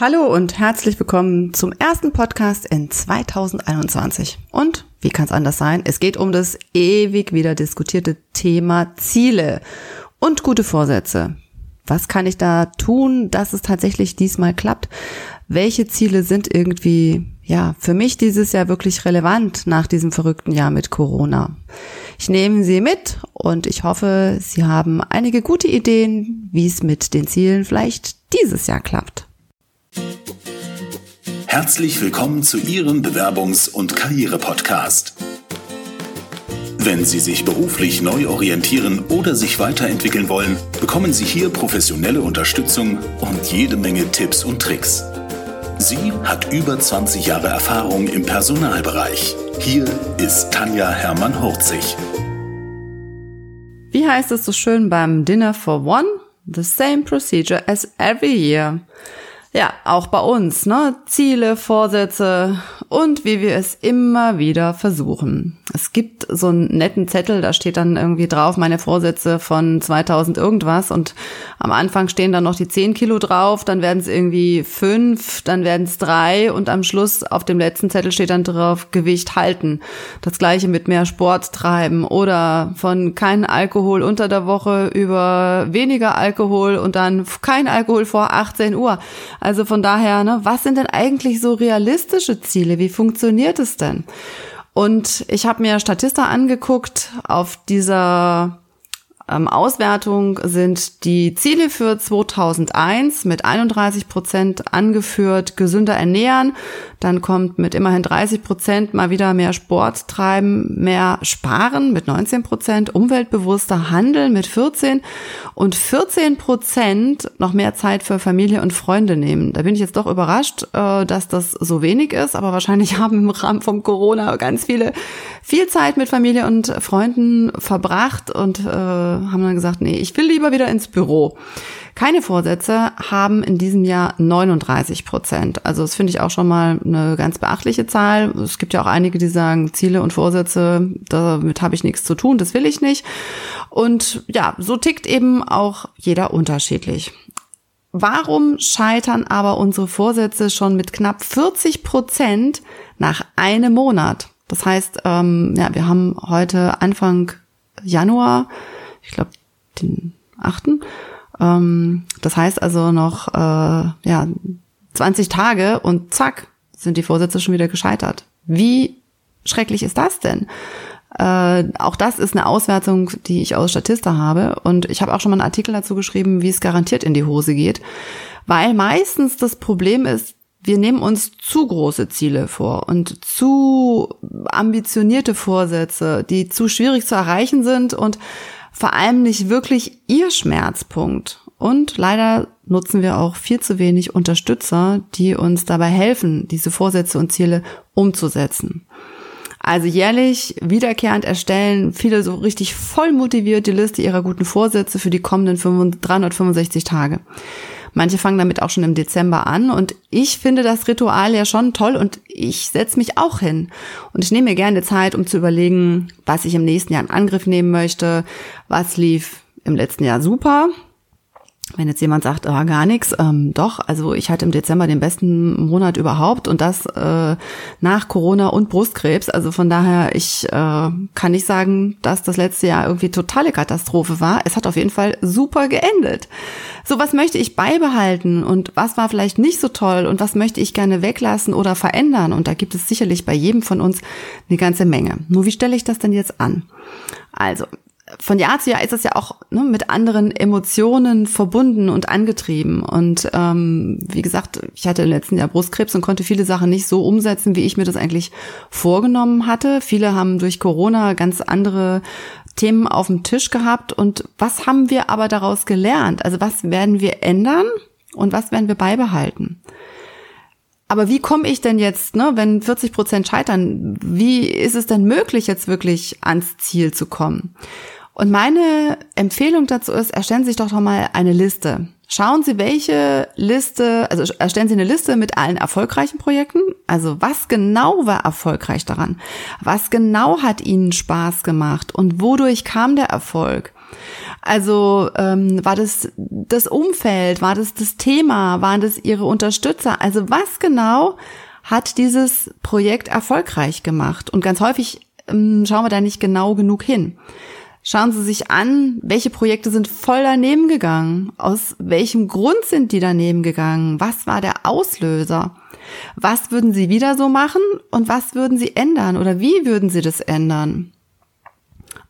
Hallo und herzlich willkommen zum ersten Podcast in 2021. Und wie kann es anders sein? Es geht um das ewig wieder diskutierte Thema Ziele und gute Vorsätze. Was kann ich da tun, dass es tatsächlich diesmal klappt? Welche Ziele sind irgendwie, ja, für mich dieses Jahr wirklich relevant nach diesem verrückten Jahr mit Corona? Ich nehme Sie mit und ich hoffe, Sie haben einige gute Ideen, wie es mit den Zielen vielleicht dieses Jahr klappt. Herzlich willkommen zu Ihrem Bewerbungs- und Karriere-Podcast. Wenn Sie sich beruflich neu orientieren oder sich weiterentwickeln wollen, bekommen Sie hier professionelle Unterstützung und jede Menge Tipps und Tricks. Sie hat über 20 Jahre Erfahrung im Personalbereich. Hier ist Tanja Hermann-Hurzig. Wie heißt es so schön beim Dinner for One? The same procedure as every year. Ja, auch bei uns, ne? Ziele, Vorsätze und wie wir es immer wieder versuchen. Es gibt so einen netten Zettel, da steht dann irgendwie drauf meine Vorsätze von 2000 irgendwas und am Anfang stehen dann noch die 10 Kilo drauf, dann werden es irgendwie fünf, dann werden es drei und am Schluss auf dem letzten Zettel steht dann drauf Gewicht halten. Das gleiche mit mehr Sport treiben oder von kein Alkohol unter der Woche über weniger Alkohol und dann kein Alkohol vor 18 Uhr. Von daher, ne, was sind denn eigentlich so realistische Ziele? Wie funktioniert es denn? Und ich habe mir Statista angeguckt auf dieser ähm, Auswertung sind die Ziele für 2001 mit 31 Prozent angeführt, gesünder ernähren. Dann kommt mit immerhin 30 Prozent mal wieder mehr Sport treiben, mehr sparen mit 19 Prozent, umweltbewusster Handeln mit 14 und 14 Prozent noch mehr Zeit für Familie und Freunde nehmen. Da bin ich jetzt doch überrascht, äh, dass das so wenig ist, aber wahrscheinlich haben im Rahmen vom Corona ganz viele viel Zeit mit Familie und Freunden verbracht und äh, haben dann gesagt, nee, ich will lieber wieder ins Büro. Keine Vorsätze haben in diesem Jahr 39 Prozent. Also das finde ich auch schon mal eine ganz beachtliche Zahl. Es gibt ja auch einige, die sagen, Ziele und Vorsätze, damit habe ich nichts zu tun, das will ich nicht. Und ja, so tickt eben auch jeder unterschiedlich. Warum scheitern aber unsere Vorsätze schon mit knapp 40 Prozent nach einem Monat? Das heißt, ähm, ja, wir haben heute Anfang Januar ich glaube, den achten. Ähm, das heißt also noch äh, ja 20 Tage und zack sind die Vorsätze schon wieder gescheitert. Wie schrecklich ist das denn? Äh, auch das ist eine Auswertung, die ich aus Statista habe. Und ich habe auch schon mal einen Artikel dazu geschrieben, wie es garantiert in die Hose geht. Weil meistens das Problem ist, wir nehmen uns zu große Ziele vor und zu ambitionierte Vorsätze, die zu schwierig zu erreichen sind und vor allem nicht wirklich ihr Schmerzpunkt. Und leider nutzen wir auch viel zu wenig Unterstützer, die uns dabei helfen, diese Vorsätze und Ziele umzusetzen. Also jährlich wiederkehrend erstellen viele so richtig voll motiviert die Liste ihrer guten Vorsätze für die kommenden 365 Tage. Manche fangen damit auch schon im Dezember an und ich finde das Ritual ja schon toll und ich setze mich auch hin. Und ich nehme mir gerne Zeit, um zu überlegen, was ich im nächsten Jahr in Angriff nehmen möchte, was lief im letzten Jahr super, wenn jetzt jemand sagt, ah, gar nichts, ähm, doch, also ich hatte im Dezember den besten Monat überhaupt und das äh, nach Corona und Brustkrebs. Also von daher, ich äh, kann nicht sagen, dass das letzte Jahr irgendwie totale Katastrophe war. Es hat auf jeden Fall super geendet. So, was möchte ich beibehalten und was war vielleicht nicht so toll und was möchte ich gerne weglassen oder verändern? Und da gibt es sicherlich bei jedem von uns eine ganze Menge. Nur wie stelle ich das denn jetzt an? Also, von Jahr zu Jahr ist es ja auch ne, mit anderen Emotionen verbunden und angetrieben. Und ähm, wie gesagt, ich hatte im letzten Jahr Brustkrebs und konnte viele Sachen nicht so umsetzen, wie ich mir das eigentlich vorgenommen hatte. Viele haben durch Corona ganz andere Themen auf dem Tisch gehabt. Und was haben wir aber daraus gelernt? Also was werden wir ändern und was werden wir beibehalten? Aber wie komme ich denn jetzt, ne, wenn 40 Prozent scheitern, wie ist es denn möglich, jetzt wirklich ans Ziel zu kommen? Und meine Empfehlung dazu ist, erstellen Sie sich doch noch mal eine Liste. Schauen Sie, welche Liste, also erstellen Sie eine Liste mit allen erfolgreichen Projekten. Also was genau war erfolgreich daran? Was genau hat Ihnen Spaß gemacht? Und wodurch kam der Erfolg? Also ähm, war das das Umfeld, war das das Thema, waren das ihre Unterstützer? Also was genau hat dieses Projekt erfolgreich gemacht? Und ganz häufig ähm, schauen wir da nicht genau genug hin. Schauen Sie sich an, welche Projekte sind voll daneben gegangen? Aus welchem Grund sind die daneben gegangen? Was war der Auslöser? Was würden Sie wieder so machen und was würden Sie ändern oder wie würden Sie das ändern?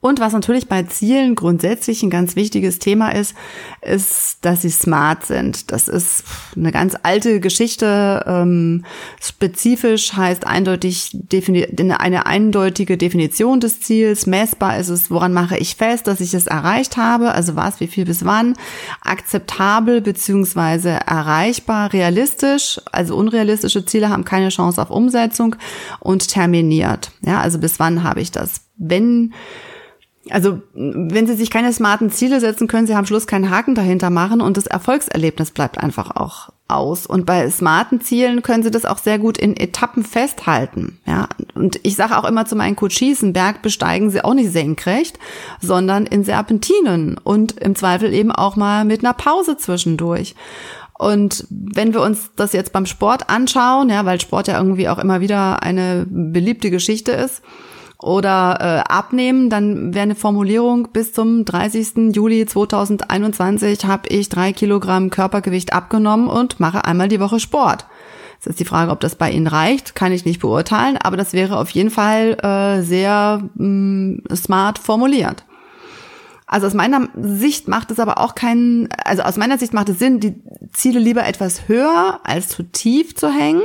Und was natürlich bei Zielen grundsätzlich ein ganz wichtiges Thema ist, ist, dass sie smart sind. Das ist eine ganz alte Geschichte. Ähm, spezifisch heißt eindeutig eine eindeutige Definition des Ziels. Messbar ist es, woran mache ich fest, dass ich es erreicht habe. Also was, wie viel bis wann. Akzeptabel beziehungsweise erreichbar, realistisch. Also unrealistische Ziele haben keine Chance auf Umsetzung und terminiert. Ja, also bis wann habe ich das? Wenn also wenn Sie sich keine smarten Ziele setzen, können Sie am Schluss keinen Haken dahinter machen und das Erfolgserlebnis bleibt einfach auch aus. Und bei smarten Zielen können Sie das auch sehr gut in Etappen festhalten. Ja, und ich sage auch immer zu meinen Coaches, einen Berg besteigen Sie auch nicht senkrecht, sondern in Serpentinen und im Zweifel eben auch mal mit einer Pause zwischendurch. Und wenn wir uns das jetzt beim Sport anschauen, ja, weil Sport ja irgendwie auch immer wieder eine beliebte Geschichte ist, oder äh, abnehmen, dann wäre eine Formulierung, bis zum 30. Juli 2021 habe ich drei Kilogramm Körpergewicht abgenommen und mache einmal die Woche Sport. Das ist die Frage, ob das bei Ihnen reicht, kann ich nicht beurteilen, aber das wäre auf jeden Fall äh, sehr mh, mm, smart formuliert. Also aus meiner Sicht macht es aber auch keinen, also aus meiner Sicht macht es Sinn, die Ziele lieber etwas höher als zu tief zu hängen,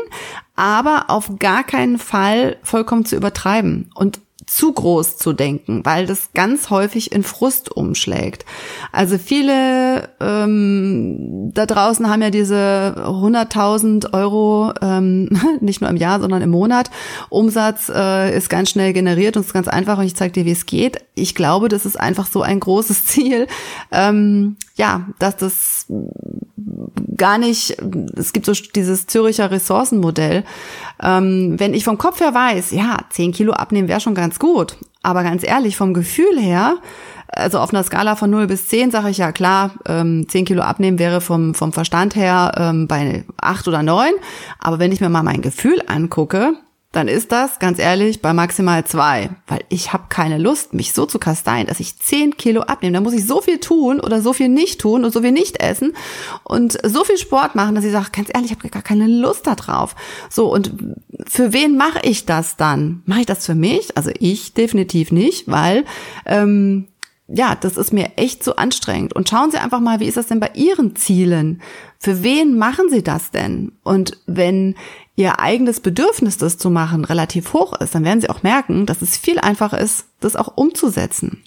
aber auf gar keinen Fall vollkommen zu übertreiben. Und zu groß zu denken, weil das ganz häufig in Frust umschlägt. Also viele ähm, da draußen haben ja diese 100.000 Euro ähm, nicht nur im Jahr, sondern im Monat. Umsatz äh, ist ganz schnell generiert und ist ganz einfach und ich zeige dir, wie es geht. Ich glaube, das ist einfach so ein großes Ziel, ähm, ja, dass das gar nicht, es gibt so dieses Züricher Ressourcenmodell. Ähm, wenn ich vom Kopf her weiß, ja, 10 Kilo abnehmen wäre schon ganz gut, aber ganz ehrlich, vom Gefühl her, also auf einer Skala von 0 bis 10 sage ich ja klar, ähm, 10 Kilo abnehmen wäre vom, vom Verstand her ähm, bei 8 oder 9. Aber wenn ich mir mal mein Gefühl angucke, dann ist das, ganz ehrlich, bei maximal zwei. Weil ich habe keine Lust, mich so zu kasteien, dass ich zehn Kilo abnehme. Da muss ich so viel tun oder so viel nicht tun und so viel nicht essen und so viel Sport machen, dass ich sage, ganz ehrlich, ich habe gar keine Lust darauf. So, und für wen mache ich das dann? Mache ich das für mich? Also ich definitiv nicht, weil ähm, ja, das ist mir echt zu anstrengend. Und schauen Sie einfach mal, wie ist das denn bei Ihren Zielen? Für wen machen Sie das denn? Und wenn Ihr eigenes Bedürfnis, das zu machen, relativ hoch ist, dann werden Sie auch merken, dass es viel einfacher ist, das auch umzusetzen.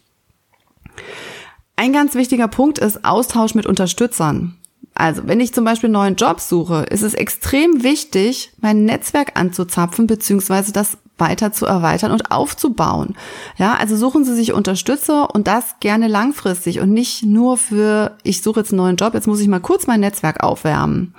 Ein ganz wichtiger Punkt ist Austausch mit Unterstützern. Also, wenn ich zum Beispiel einen neuen Job suche, ist es extrem wichtig, mein Netzwerk anzuzapfen, beziehungsweise das weiter zu erweitern und aufzubauen. Ja, also suchen Sie sich Unterstützer und das gerne langfristig und nicht nur für, ich suche jetzt einen neuen Job, jetzt muss ich mal kurz mein Netzwerk aufwärmen.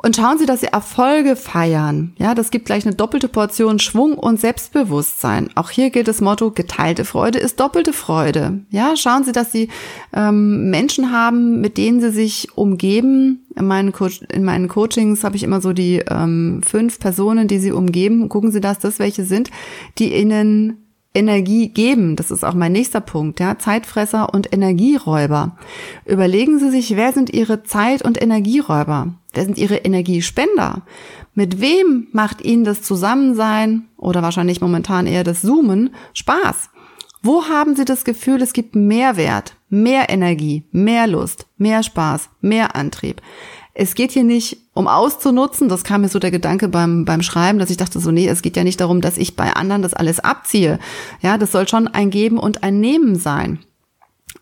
Und schauen Sie, dass Sie Erfolge feiern. Ja, das gibt gleich eine doppelte Portion Schwung und Selbstbewusstsein. Auch hier gilt das Motto, geteilte Freude ist doppelte Freude. Ja, schauen Sie, dass Sie ähm, Menschen haben, mit denen Sie sich umgeben. In meinen, Co in meinen Coachings habe ich immer so die ähm, fünf Personen, die Sie umgeben. Gucken Sie, dass das welche sind, die Ihnen Energie geben. Das ist auch mein nächster Punkt, ja. Zeitfresser und Energieräuber. Überlegen Sie sich, wer sind Ihre Zeit- und Energieräuber? Wer sind Ihre Energiespender? Mit wem macht Ihnen das Zusammensein oder wahrscheinlich momentan eher das Zoomen Spaß? Wo haben Sie das Gefühl, es gibt mehr Wert, mehr Energie, mehr Lust, mehr Spaß, mehr Antrieb? Es geht hier nicht um auszunutzen, das kam mir so der Gedanke beim, beim Schreiben, dass ich dachte so, nee, es geht ja nicht darum, dass ich bei anderen das alles abziehe. Ja, das soll schon ein Geben und ein Nehmen sein.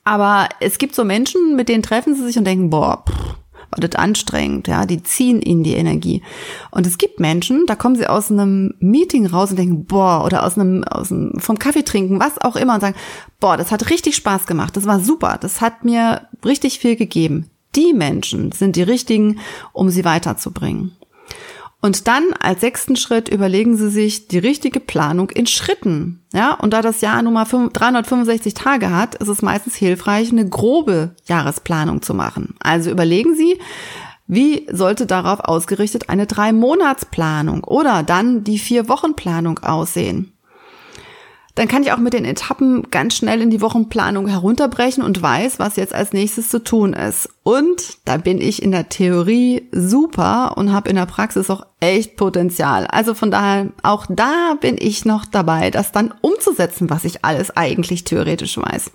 Aber es gibt so Menschen, mit denen treffen sie sich und denken, boah, pff, war das anstrengend, ja, die ziehen ihnen die Energie. Und es gibt Menschen, da kommen sie aus einem Meeting raus und denken, boah, oder aus einem, aus einem, vom Kaffee trinken, was auch immer und sagen, boah, das hat richtig Spaß gemacht, das war super, das hat mir richtig viel gegeben die Menschen sind die richtigen, um sie weiterzubringen. Und dann als sechsten Schritt überlegen Sie sich die richtige Planung in Schritten. Ja, und da das Jahr nun mal 365 Tage hat, ist es meistens hilfreich, eine grobe Jahresplanung zu machen. Also überlegen Sie, wie sollte darauf ausgerichtet eine Drei-Monats-Planung oder dann die Vier-Wochen-Planung aussehen? Dann kann ich auch mit den Etappen ganz schnell in die Wochenplanung herunterbrechen und weiß, was jetzt als nächstes zu tun ist. Und da bin ich in der Theorie super und habe in der Praxis auch echt Potenzial. Also von daher, auch da bin ich noch dabei, das dann umzusetzen, was ich alles eigentlich theoretisch weiß.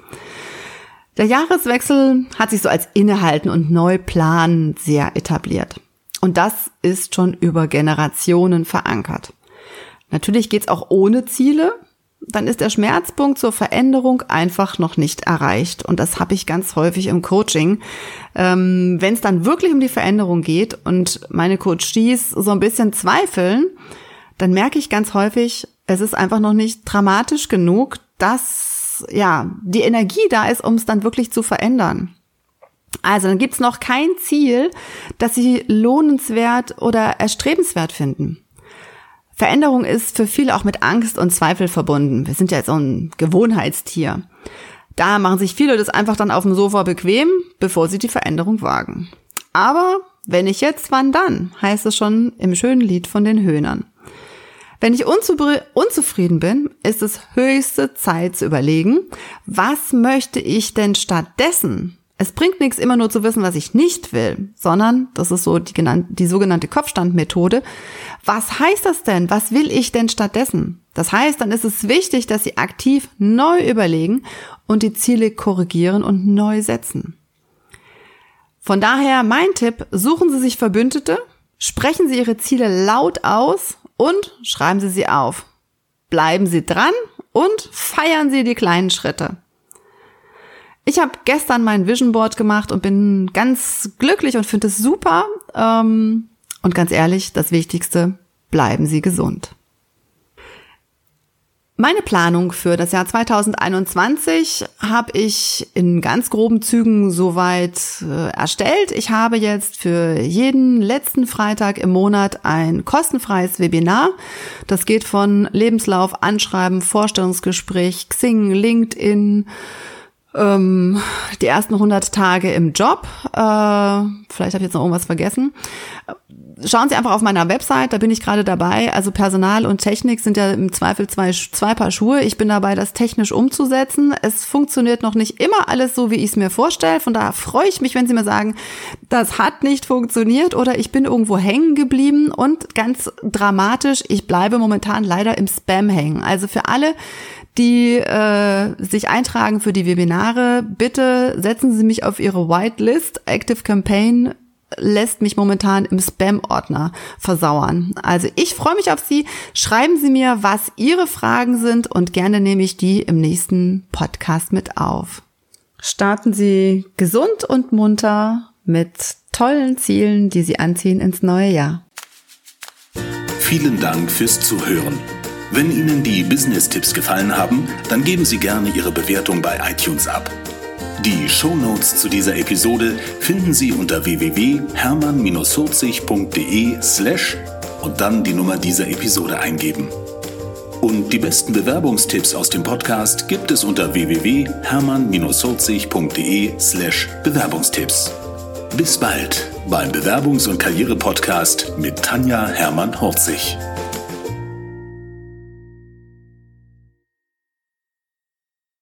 Der Jahreswechsel hat sich so als Innehalten und Neuplan sehr etabliert. Und das ist schon über Generationen verankert. Natürlich geht's auch ohne Ziele, dann ist der Schmerzpunkt zur Veränderung einfach noch nicht erreicht. Und das habe ich ganz häufig im Coaching. Ähm, Wenn es dann wirklich um die Veränderung geht und meine Coaches so ein bisschen zweifeln, dann merke ich ganz häufig, es ist einfach noch nicht dramatisch genug, dass ja die Energie da ist, um es dann wirklich zu verändern. Also dann gibt's noch kein Ziel, das sie lohnenswert oder erstrebenswert finden. Veränderung ist für viele auch mit Angst und Zweifel verbunden. Wir sind ja so ein Gewohnheitstier. Da machen sich viele das einfach dann auf dem Sofa bequem, bevor sie die Veränderung wagen. Aber wenn ich jetzt, wann dann, heißt es schon im schönen Lied von den Höhnern. Wenn ich unzufrieden bin, ist es höchste Zeit zu überlegen, was möchte ich denn stattdessen es bringt nichts, immer nur zu wissen, was ich nicht will, sondern, das ist so die, genannte, die sogenannte Kopfstandmethode. Was heißt das denn? Was will ich denn stattdessen? Das heißt, dann ist es wichtig, dass Sie aktiv neu überlegen und die Ziele korrigieren und neu setzen. Von daher mein Tipp, suchen Sie sich Verbündete, sprechen Sie Ihre Ziele laut aus und schreiben Sie sie auf. Bleiben Sie dran und feiern Sie die kleinen Schritte. Ich habe gestern mein Vision Board gemacht und bin ganz glücklich und finde es super. Ähm, und ganz ehrlich, das Wichtigste, bleiben Sie gesund. Meine Planung für das Jahr 2021 habe ich in ganz groben Zügen soweit äh, erstellt. Ich habe jetzt für jeden letzten Freitag im Monat ein kostenfreies Webinar. Das geht von Lebenslauf, Anschreiben, Vorstellungsgespräch, Xing, LinkedIn, ähm, die ersten 100 Tage im Job. Äh, vielleicht habe ich jetzt noch irgendwas vergessen. Schauen Sie einfach auf meiner Website, da bin ich gerade dabei. Also Personal und Technik sind ja im Zweifel zwei, zwei Paar Schuhe. Ich bin dabei, das technisch umzusetzen. Es funktioniert noch nicht immer alles so, wie ich es mir vorstelle. Von daher freue ich mich, wenn Sie mir sagen, das hat nicht funktioniert oder ich bin irgendwo hängen geblieben. Und ganz dramatisch, ich bleibe momentan leider im Spam hängen. Also für alle, die äh, sich eintragen für die Webinare, bitte setzen Sie mich auf Ihre Whitelist. Active Campaign lässt mich momentan im Spam-Ordner versauern. Also ich freue mich auf Sie. Schreiben Sie mir, was Ihre Fragen sind und gerne nehme ich die im nächsten Podcast mit auf. Starten Sie gesund und munter mit tollen Zielen, die Sie anziehen ins neue Jahr. Vielen Dank fürs Zuhören. Wenn Ihnen die Business-Tipps gefallen haben, dann geben Sie gerne Ihre Bewertung bei iTunes ab. Die Show Notes zu dieser Episode finden Sie unter www.hermann-40.de slash und dann die Nummer dieser Episode eingeben. Und die besten Bewerbungstipps aus dem Podcast gibt es unter www.hermann-40.de slash Bewerbungstipps. Bis bald beim Bewerbungs- und Karriere-Podcast mit Tanja Hermann-Horzig.